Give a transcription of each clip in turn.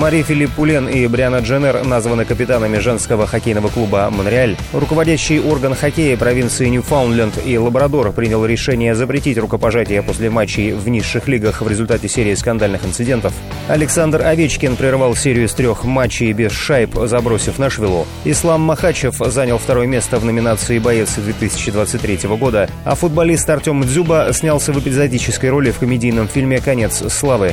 Мари Филипп Пулен и Бриана Дженнер названы капитанами женского хоккейного клуба «Монреаль». Руководящий орган хоккея провинции Ньюфаундленд и Лабрадор принял решение запретить рукопожатие после матчей в низших лигах в результате серии скандальных инцидентов. Александр Овечкин прервал серию из трех матчей без шайб, забросив Нашвиллу. Ислам Махачев занял второе место в номинации «Боец 2023 года», а футболист Артем Дзюба снялся в эпизодической роли в комедийном фильме «Конец славы».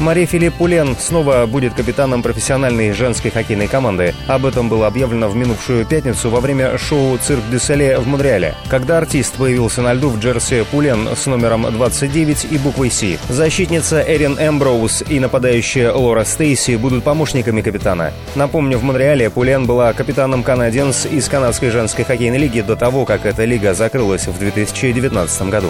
Мари-Филипп Пулен снова будет капитаном профессиональной женской хоккейной команды. Об этом было объявлено в минувшую пятницу во время шоу «Cirque du Soleil» в Монреале, когда артист появился на льду в джерси Пулен с номером 29 и буквой «С». Защитница Эрин Эмброуз и нападающая Лора Стейси будут помощниками капитана. Напомню, в Монреале Пулен была капитаном канаденс из канадской женской хоккейной лиги до того, как эта лига закрылась в 2019 году.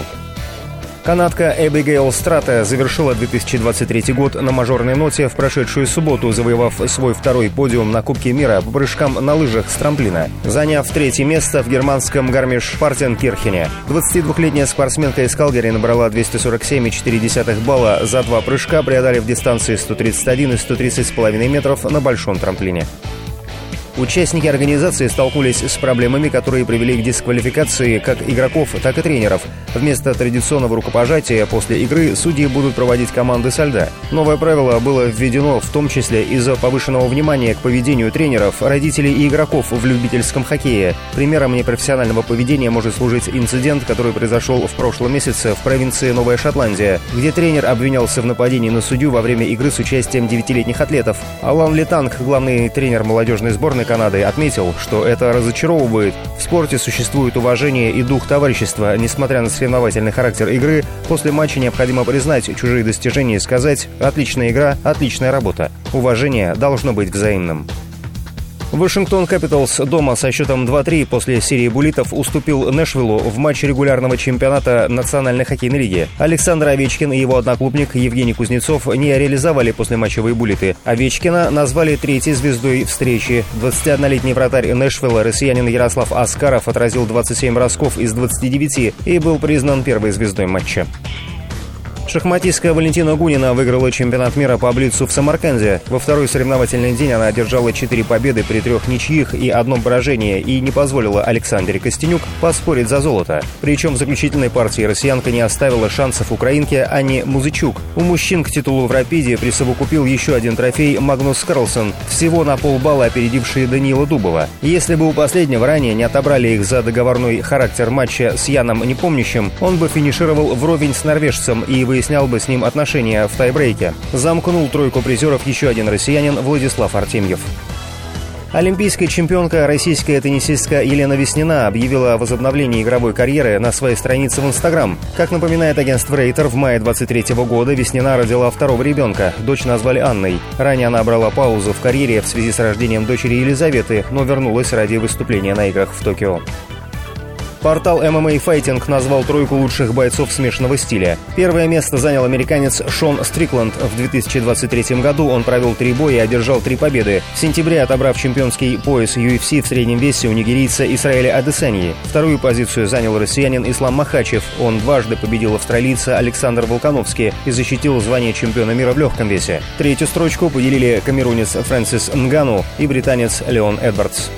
Канадка Эбигейл Страта завершила 2023 год на мажорной ноте в прошедшую субботу, завоевав свой второй подиум на Кубке мира по прыжкам на лыжах с трамплина, заняв третье место в германском Гармиш-Партенкирхене. 22-летняя спортсменка из Калгари набрала 247,4 балла за два прыжка, преодолев дистанции 131 и 130,5 метров на большом трамплине. Участники организации столкнулись с проблемами, которые привели к дисквалификации как игроков, так и тренеров. Вместо традиционного рукопожатия после игры судьи будут проводить команды со льда. Новое правило было введено в том числе из-за повышенного внимания к поведению тренеров, родителей и игроков в любительском хоккее. Примером непрофессионального поведения может служить инцидент, который произошел в прошлом месяце в провинции Новая Шотландия, где тренер обвинялся в нападении на судью во время игры с участием девятилетних атлетов. Алан Летанг, главный тренер молодежной сборной, сборной Канады отметил, что это разочаровывает. В спорте существует уважение и дух товарищества. Несмотря на соревновательный характер игры, после матча необходимо признать чужие достижения и сказать «отличная игра, отличная работа». Уважение должно быть взаимным. Вашингтон Капиталс дома со счетом 2-3 после серии булитов уступил Нэшвиллу в матче регулярного чемпионата Национальной хоккейной лиги. Александр Овечкин и его одноклубник Евгений Кузнецов не реализовали послематчевые булиты. Овечкина назвали третьей звездой встречи. 21-летний вратарь Нэшвилла, россиянин Ярослав Аскаров, отразил 27 бросков из 29 и был признан первой звездой матча. Шахматистка Валентина Гунина выиграла чемпионат мира по блицу в Самарканде. Во второй соревновательный день она одержала четыре победы при трех ничьих и одном поражении и не позволила Александре Костенюк поспорить за золото. Причем в заключительной партии россиянка не оставила шансов украинке Ани Музычук. У мужчин к титулу в «Рапиде» присовокупил еще один трофей Магнус Карлсон, всего на полбалла опередивший Даниила Дубова. Если бы у последнего ранее не отобрали их за договорной характер матча с Яном Непомнящим, он бы финишировал вровень с норвежцем и выяснял бы с ним отношения в тайбрейке. Замкнул тройку призеров еще один россиянин Владислав Артемьев. Олимпийская чемпионка российская теннисистка Елена Веснина объявила о возобновлении игровой карьеры на своей странице в Инстаграм. Как напоминает агентство Рейтер, в мае 23 года Веснина родила второго ребенка. Дочь назвали Анной. Ранее она брала паузу в карьере в связи с рождением дочери Елизаветы, но вернулась ради выступления на играх в Токио. Портал MMA Fighting назвал тройку лучших бойцов смешанного стиля. Первое место занял американец Шон Стрикланд. В 2023 году он провел три боя и одержал три победы. В сентябре, отобрав чемпионский пояс UFC в среднем весе у нигерийца Исраэля Адесеньи. Вторую позицию занял россиянин Ислам Махачев. Он дважды победил австралийца Александр Волконовский и защитил звание чемпиона мира в легком весе. Третью строчку поделили камерунец Фрэнсис Нгану и британец Леон Эдвардс.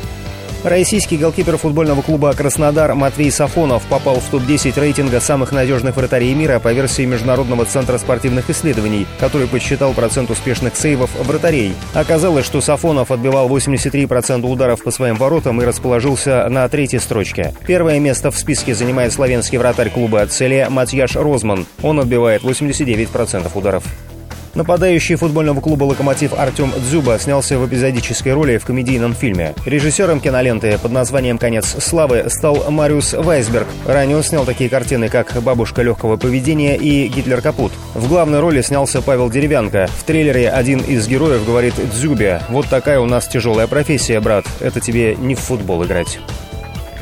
Российский голкипер футбольного клуба «Краснодар» Матвей Сафонов попал в топ-10 рейтинга самых надежных вратарей мира по версии Международного центра спортивных исследований, который подсчитал процент успешных сейвов вратарей. Оказалось, что Сафонов отбивал 83% ударов по своим воротам и расположился на третьей строчке. Первое место в списке занимает славянский вратарь клуба «Целе» Матьяш Розман. Он отбивает 89% ударов. Нападающий футбольного клуба «Локомотив» Артем Дзюба снялся в эпизодической роли в комедийном фильме. Режиссером киноленты под названием «Конец славы» стал Мариус Вайсберг. Ранее он снял такие картины, как «Бабушка легкого поведения» и «Гитлер капут». В главной роли снялся Павел Деревянко. В трейлере один из героев говорит Дзюбе «Вот такая у нас тяжелая профессия, брат. Это тебе не в футбол играть».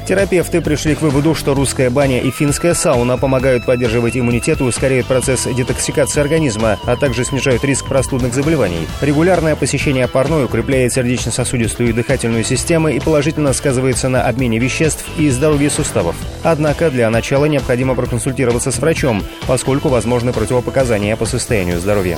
Терапевты пришли к выводу, что русская баня и финская сауна помогают поддерживать иммунитет и ускоряют процесс детоксикации организма, а также снижают риск простудных заболеваний. Регулярное посещение парной укрепляет сердечно-сосудистую и дыхательную системы и положительно сказывается на обмене веществ и здоровье суставов. Однако для начала необходимо проконсультироваться с врачом, поскольку возможны противопоказания по состоянию здоровья.